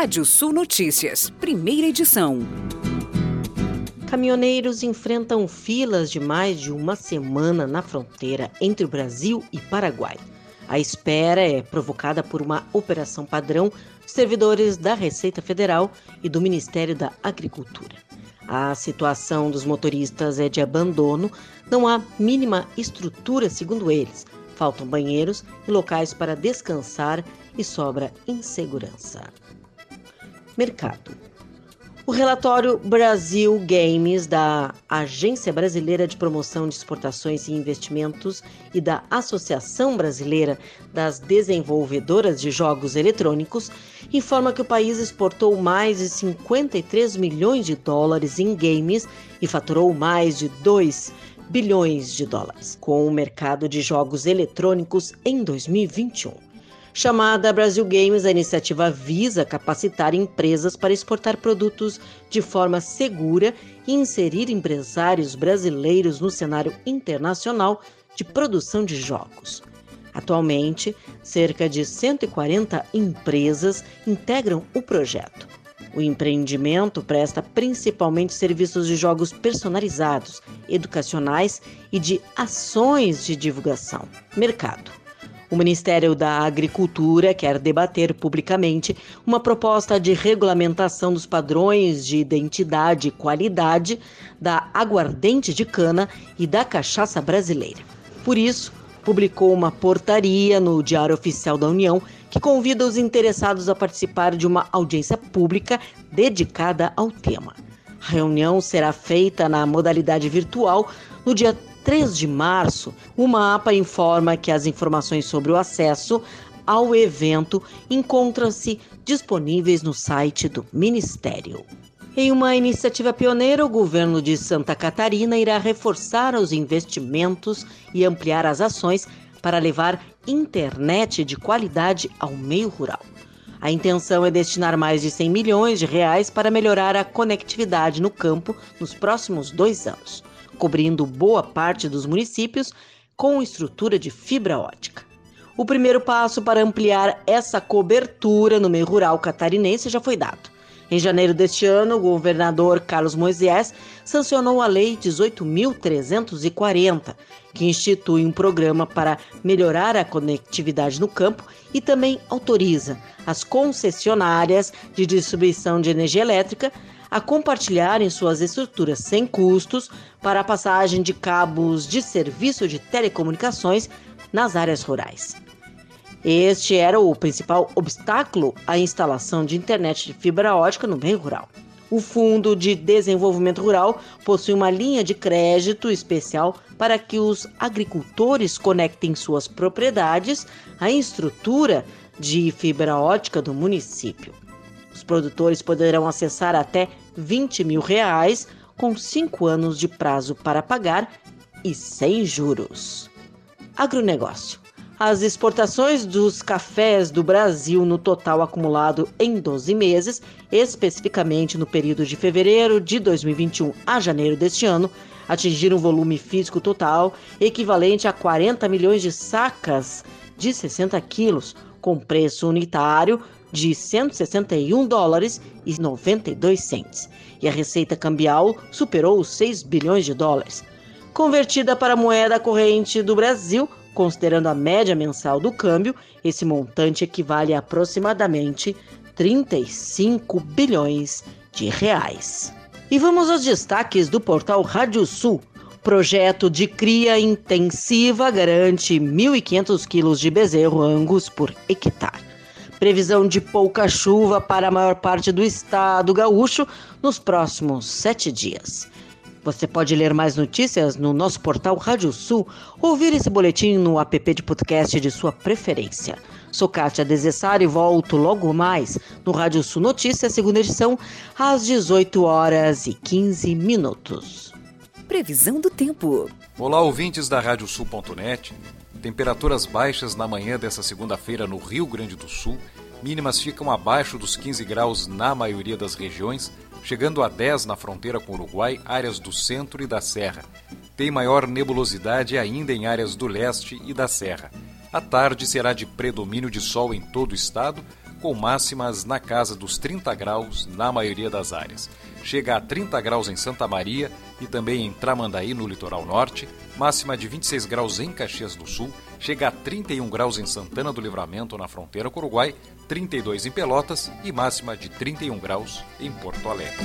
Rádio Sul Notícias, primeira edição. Caminhoneiros enfrentam filas de mais de uma semana na fronteira entre o Brasil e Paraguai. A espera é provocada por uma operação padrão de servidores da Receita Federal e do Ministério da Agricultura. A situação dos motoristas é de abandono, não há mínima estrutura, segundo eles. Faltam banheiros e locais para descansar e sobra insegurança. Mercado. O relatório Brasil Games da Agência Brasileira de Promoção de Exportações e Investimentos e da Associação Brasileira das Desenvolvedoras de Jogos Eletrônicos informa que o país exportou mais de 53 milhões de dólares em games e faturou mais de 2 bilhões de dólares com o mercado de jogos eletrônicos em 2021. Chamada Brasil Games, a iniciativa visa capacitar empresas para exportar produtos de forma segura e inserir empresários brasileiros no cenário internacional de produção de jogos. Atualmente, cerca de 140 empresas integram o projeto. O empreendimento presta principalmente serviços de jogos personalizados, educacionais e de ações de divulgação. Mercado. O Ministério da Agricultura quer debater publicamente uma proposta de regulamentação dos padrões de identidade e qualidade da aguardente de cana e da cachaça brasileira. Por isso, publicou uma portaria no Diário Oficial da União que convida os interessados a participar de uma audiência pública dedicada ao tema. A reunião será feita na modalidade virtual no dia 3 de março, o mapa informa que as informações sobre o acesso ao evento encontram-se disponíveis no site do Ministério. Em uma iniciativa pioneira, o governo de Santa Catarina irá reforçar os investimentos e ampliar as ações para levar internet de qualidade ao meio rural. A intenção é destinar mais de 100 milhões de reais para melhorar a conectividade no campo nos próximos dois anos cobrindo boa parte dos municípios com estrutura de fibra ótica. O primeiro passo para ampliar essa cobertura no meio rural catarinense já foi dado. Em janeiro deste ano, o governador Carlos Moisés sancionou a Lei 18.340, que institui um programa para melhorar a conectividade no campo e também autoriza as concessionárias de distribuição de energia elétrica a compartilharem suas estruturas sem custos para a passagem de cabos de serviço de telecomunicações nas áreas rurais. Este era o principal obstáculo à instalação de internet de fibra ótica no meio rural. O Fundo de Desenvolvimento Rural possui uma linha de crédito especial para que os agricultores conectem suas propriedades à estrutura de fibra ótica do município. Os produtores poderão acessar até 20 mil reais com cinco anos de prazo para pagar e sem juros. Agronegócio. As exportações dos cafés do Brasil no total acumulado em 12 meses, especificamente no período de fevereiro de 2021 a janeiro deste ano, atingiram um volume físico total equivalente a 40 milhões de sacas de 60 quilos, com preço unitário de 161 dólares e 92 centes, e a receita cambial superou os 6 bilhões de dólares. Convertida para a moeda corrente do Brasil, considerando a média mensal do câmbio, esse montante equivale a aproximadamente 35 bilhões de reais. E vamos aos destaques do portal Rádio Sul. Projeto de cria intensiva garante 1.500 quilos de bezerro angus por hectare. Previsão de pouca chuva para a maior parte do estado gaúcho nos próximos sete dias. Você pode ler mais notícias no nosso portal Rádio Sul, ouvir esse boletim no app de podcast de sua preferência. Sou Kátia Desessar e volto logo mais no Rádio Sul Notícias, segunda edição, às 18 horas e 15 minutos. Previsão do tempo. Olá, ouvintes da Radiosul.net. Temperaturas baixas na manhã dessa segunda-feira no Rio Grande do Sul. Mínimas ficam abaixo dos 15 graus na maioria das regiões, chegando a 10 na fronteira com o Uruguai, áreas do centro e da serra. Tem maior nebulosidade ainda em áreas do leste e da serra. A tarde será de predomínio de sol em todo o estado, com máximas na casa dos 30 graus na maioria das áreas. Chega a 30 graus em Santa Maria e também em Tramandaí, no litoral norte, máxima de 26 graus em Caxias do Sul, chega a 31 graus em Santana do Livramento, na fronteira com o Uruguai, 32 em Pelotas e máxima de 31 graus em Porto Alegre.